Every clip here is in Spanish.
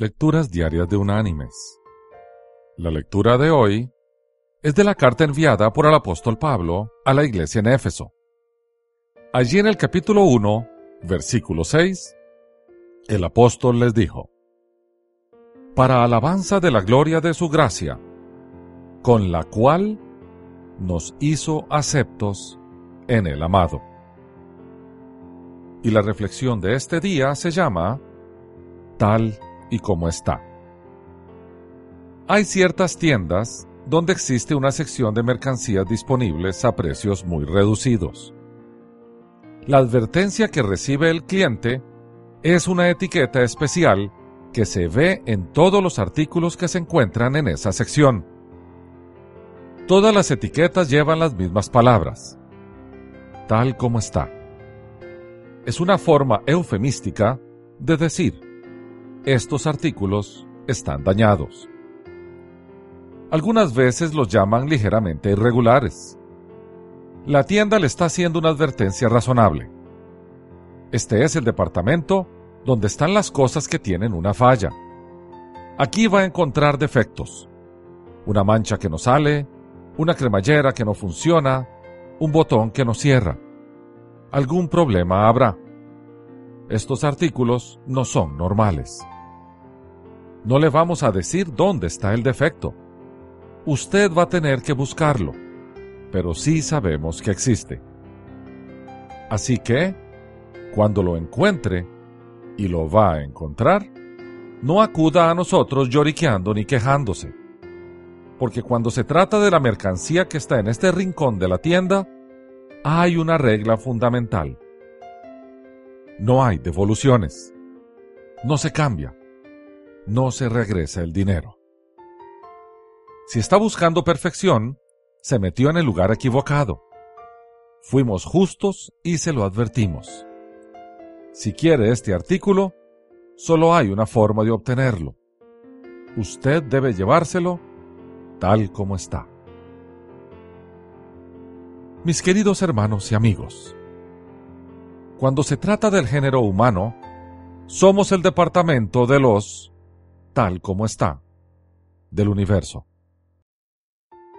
Lecturas Diarias de Unánimes. La lectura de hoy es de la carta enviada por el apóstol Pablo a la iglesia en Éfeso. Allí en el capítulo 1, versículo 6, el apóstol les dijo, Para alabanza de la gloria de su gracia, con la cual nos hizo aceptos en el amado. Y la reflexión de este día se llama Tal y como está. Hay ciertas tiendas donde existe una sección de mercancías disponibles a precios muy reducidos. La advertencia que recibe el cliente es una etiqueta especial que se ve en todos los artículos que se encuentran en esa sección. Todas las etiquetas llevan las mismas palabras, tal como está. Es una forma eufemística de decir, estos artículos están dañados. Algunas veces los llaman ligeramente irregulares. La tienda le está haciendo una advertencia razonable. Este es el departamento donde están las cosas que tienen una falla. Aquí va a encontrar defectos. Una mancha que no sale, una cremallera que no funciona, un botón que no cierra. Algún problema habrá. Estos artículos no son normales. No le vamos a decir dónde está el defecto. Usted va a tener que buscarlo, pero sí sabemos que existe. Así que, cuando lo encuentre, y lo va a encontrar, no acuda a nosotros lloriqueando ni quejándose. Porque cuando se trata de la mercancía que está en este rincón de la tienda, hay una regla fundamental. No hay devoluciones. No se cambia. No se regresa el dinero. Si está buscando perfección, se metió en el lugar equivocado. Fuimos justos y se lo advertimos. Si quiere este artículo, solo hay una forma de obtenerlo. Usted debe llevárselo tal como está. Mis queridos hermanos y amigos, cuando se trata del género humano, somos el departamento de los tal como está del universo.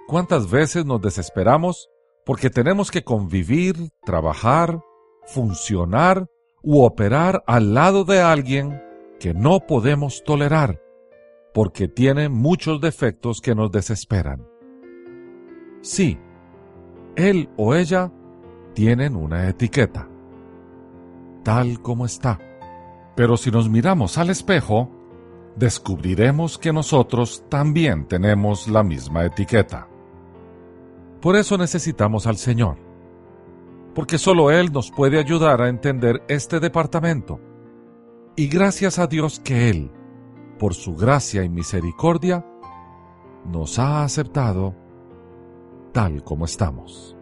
¿Cuántas veces nos desesperamos porque tenemos que convivir, trabajar, funcionar u operar al lado de alguien que no podemos tolerar porque tiene muchos defectos que nos desesperan? Sí, él o ella tienen una etiqueta tal como está. Pero si nos miramos al espejo, descubriremos que nosotros también tenemos la misma etiqueta. Por eso necesitamos al Señor, porque solo Él nos puede ayudar a entender este departamento. Y gracias a Dios que Él, por su gracia y misericordia, nos ha aceptado tal como estamos.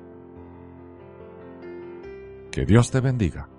Que Dios te bendiga.